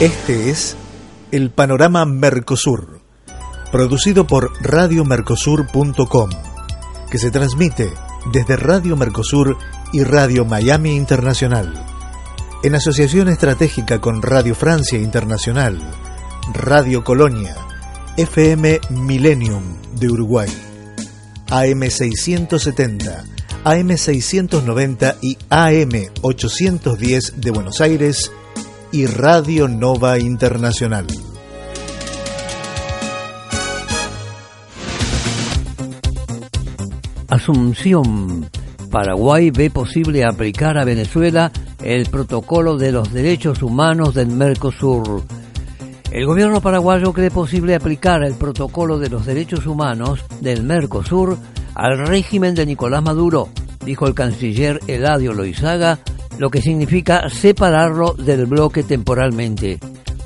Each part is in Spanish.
Este es el panorama Mercosur, producido por radiomercosur.com, que se transmite desde Radio Mercosur y Radio Miami Internacional, en asociación estratégica con Radio Francia Internacional, Radio Colonia, FM Millennium de Uruguay, AM 670, AM 690 y AM 810 de Buenos Aires y Radio Nova Internacional. Asunción. Paraguay ve posible aplicar a Venezuela el protocolo de los derechos humanos del Mercosur. El gobierno paraguayo cree posible aplicar el protocolo de los derechos humanos del Mercosur al régimen de Nicolás Maduro, dijo el canciller Eladio Loizaga, lo que significa separarlo del bloque temporalmente.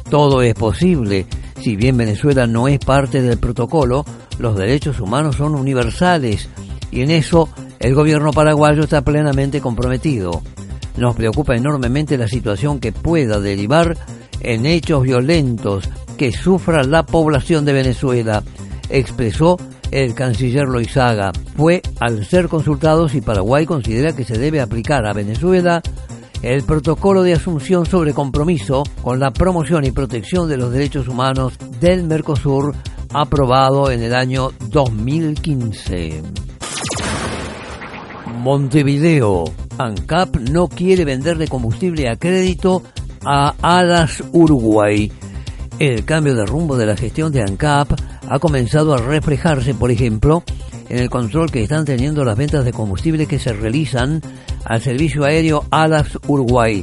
Todo es posible. Si bien Venezuela no es parte del protocolo, los derechos humanos son universales y en eso el gobierno paraguayo está plenamente comprometido. Nos preocupa enormemente la situación que pueda derivar en hechos violentos que sufra la población de Venezuela, expresó el canciller Loizaga. Fue al ser consultado si Paraguay considera que se debe aplicar a Venezuela el protocolo de asunción sobre compromiso con la promoción y protección de los derechos humanos del Mercosur aprobado en el año 2015. Montevideo. ANCAP no quiere venderle combustible a crédito a Alas Uruguay. El cambio de rumbo de la gestión de ANCAP ha comenzado a reflejarse, por ejemplo, en el control que están teniendo las ventas de combustible que se realizan al servicio aéreo Alas Uruguay.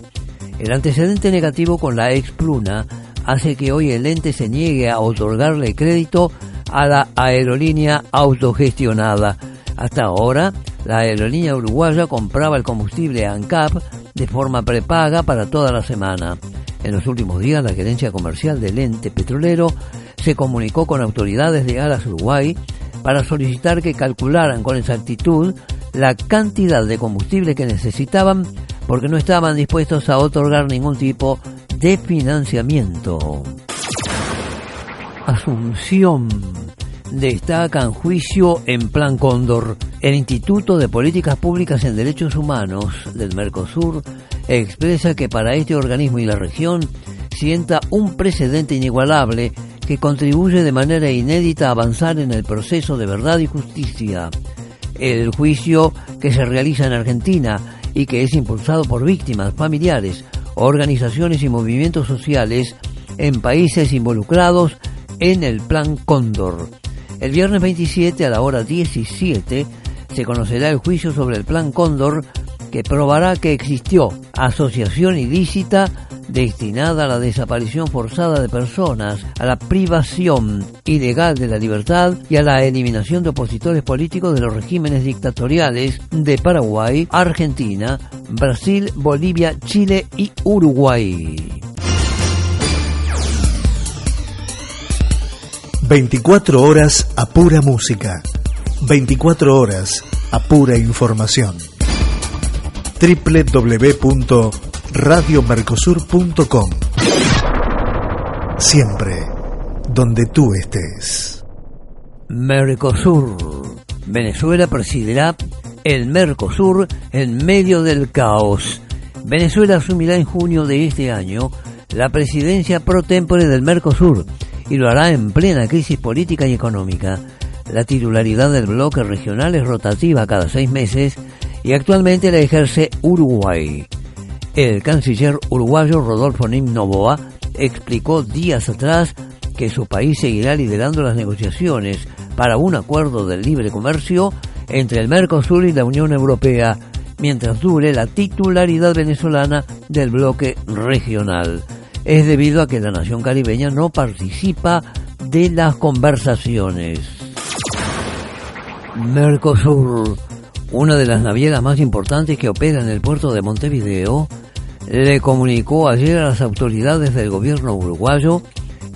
El antecedente negativo con la expluna hace que hoy el ente se niegue a otorgarle crédito a la aerolínea autogestionada. Hasta ahora, la aerolínea uruguaya compraba el combustible ANCAP de forma prepaga para toda la semana. En los últimos días, la gerencia comercial del ente petrolero se comunicó con autoridades de Alas Uruguay para solicitar que calcularan con exactitud la cantidad de combustible que necesitaban porque no estaban dispuestos a otorgar ningún tipo de financiamiento. Asunción destaca en juicio en Plan Cóndor. El Instituto de Políticas Públicas en Derechos Humanos del Mercosur expresa que para este organismo y la región sienta un precedente inigualable que contribuye de manera inédita a avanzar en el proceso de verdad y justicia. El juicio que se realiza en Argentina y que es impulsado por víctimas, familiares, organizaciones y movimientos sociales en países involucrados en el Plan Cóndor. El viernes 27 a la hora 17 se conocerá el juicio sobre el Plan Cóndor que probará que existió asociación ilícita destinada a la desaparición forzada de personas, a la privación ilegal de la libertad y a la eliminación de opositores políticos de los regímenes dictatoriales de Paraguay, Argentina, Brasil, Bolivia, Chile y Uruguay. 24 horas a pura música. 24 horas a pura información. www.radiomercosur.com Siempre donde tú estés. Mercosur. Venezuela presidirá el Mercosur en medio del caos. Venezuela asumirá en junio de este año la presidencia pro tempore del Mercosur y lo hará en plena crisis política y económica. La titularidad del bloque regional es rotativa cada seis meses y actualmente la ejerce Uruguay. El canciller uruguayo Rodolfo Nim Novoa explicó días atrás que su país seguirá liderando las negociaciones para un acuerdo de libre comercio entre el Mercosur y la Unión Europea mientras dure la titularidad venezolana del bloque regional es debido a que la nación caribeña no participa de las conversaciones. Mercosur, una de las navieras más importantes que opera en el puerto de Montevideo, le comunicó ayer a las autoridades del gobierno uruguayo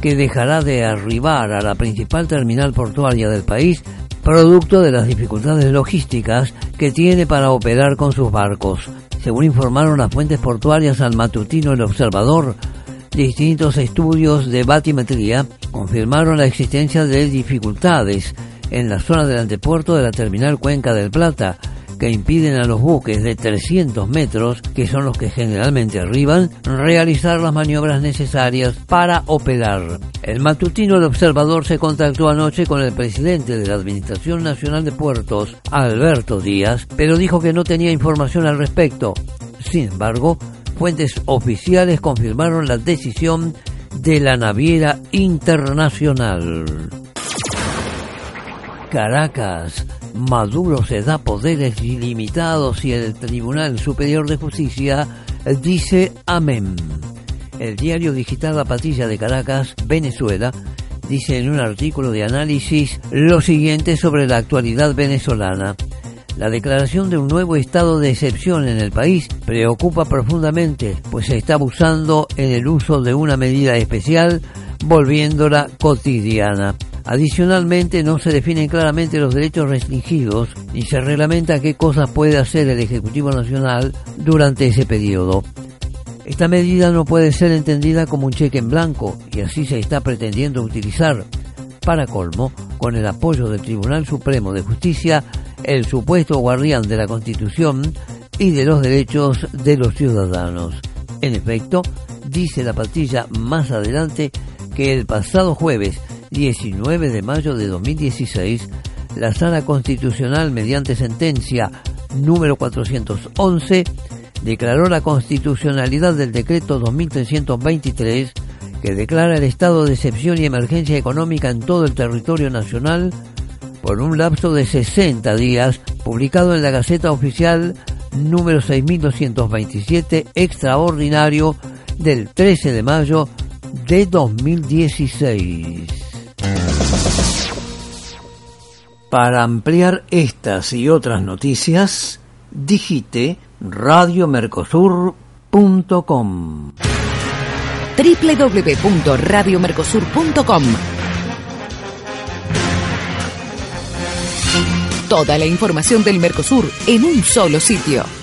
que dejará de arribar a la principal terminal portuaria del país producto de las dificultades logísticas que tiene para operar con sus barcos. Según informaron las fuentes portuarias al matutino El Observador, Distintos estudios de batimetría confirmaron la existencia de dificultades en la zona del antepuerto de la terminal Cuenca del Plata, que impiden a los buques de 300 metros, que son los que generalmente arriban, realizar las maniobras necesarias para operar. El matutino del observador se contactó anoche con el presidente de la Administración Nacional de Puertos, Alberto Díaz, pero dijo que no tenía información al respecto. Sin embargo, Fuentes oficiales confirmaron la decisión de la naviera internacional. Caracas. Maduro se da poderes ilimitados y el Tribunal Superior de Justicia dice amén. El diario digital La Patilla de Caracas, Venezuela, dice en un artículo de análisis lo siguiente sobre la actualidad venezolana. La declaración de un nuevo estado de excepción en el país preocupa profundamente, pues se está abusando en el uso de una medida especial, volviéndola cotidiana. Adicionalmente, no se definen claramente los derechos restringidos ni se reglamenta qué cosas puede hacer el Ejecutivo Nacional durante ese periodo. Esta medida no puede ser entendida como un cheque en blanco y así se está pretendiendo utilizar. Para colmo, con el apoyo del Tribunal Supremo de Justicia, el supuesto guardián de la Constitución y de los derechos de los ciudadanos. En efecto, dice la patilla más adelante que el pasado jueves 19 de mayo de 2016, la Sala Constitucional, mediante sentencia número 411, declaró la constitucionalidad del decreto 2323 que declara el estado de excepción y emergencia económica en todo el territorio nacional por un lapso de 60 días, publicado en la Gaceta Oficial número 6227, extraordinario del 13 de mayo de 2016. Para ampliar estas y otras noticias, digite radiomercosur.com www.radiomercosur.com Toda la información del Mercosur en un solo sitio.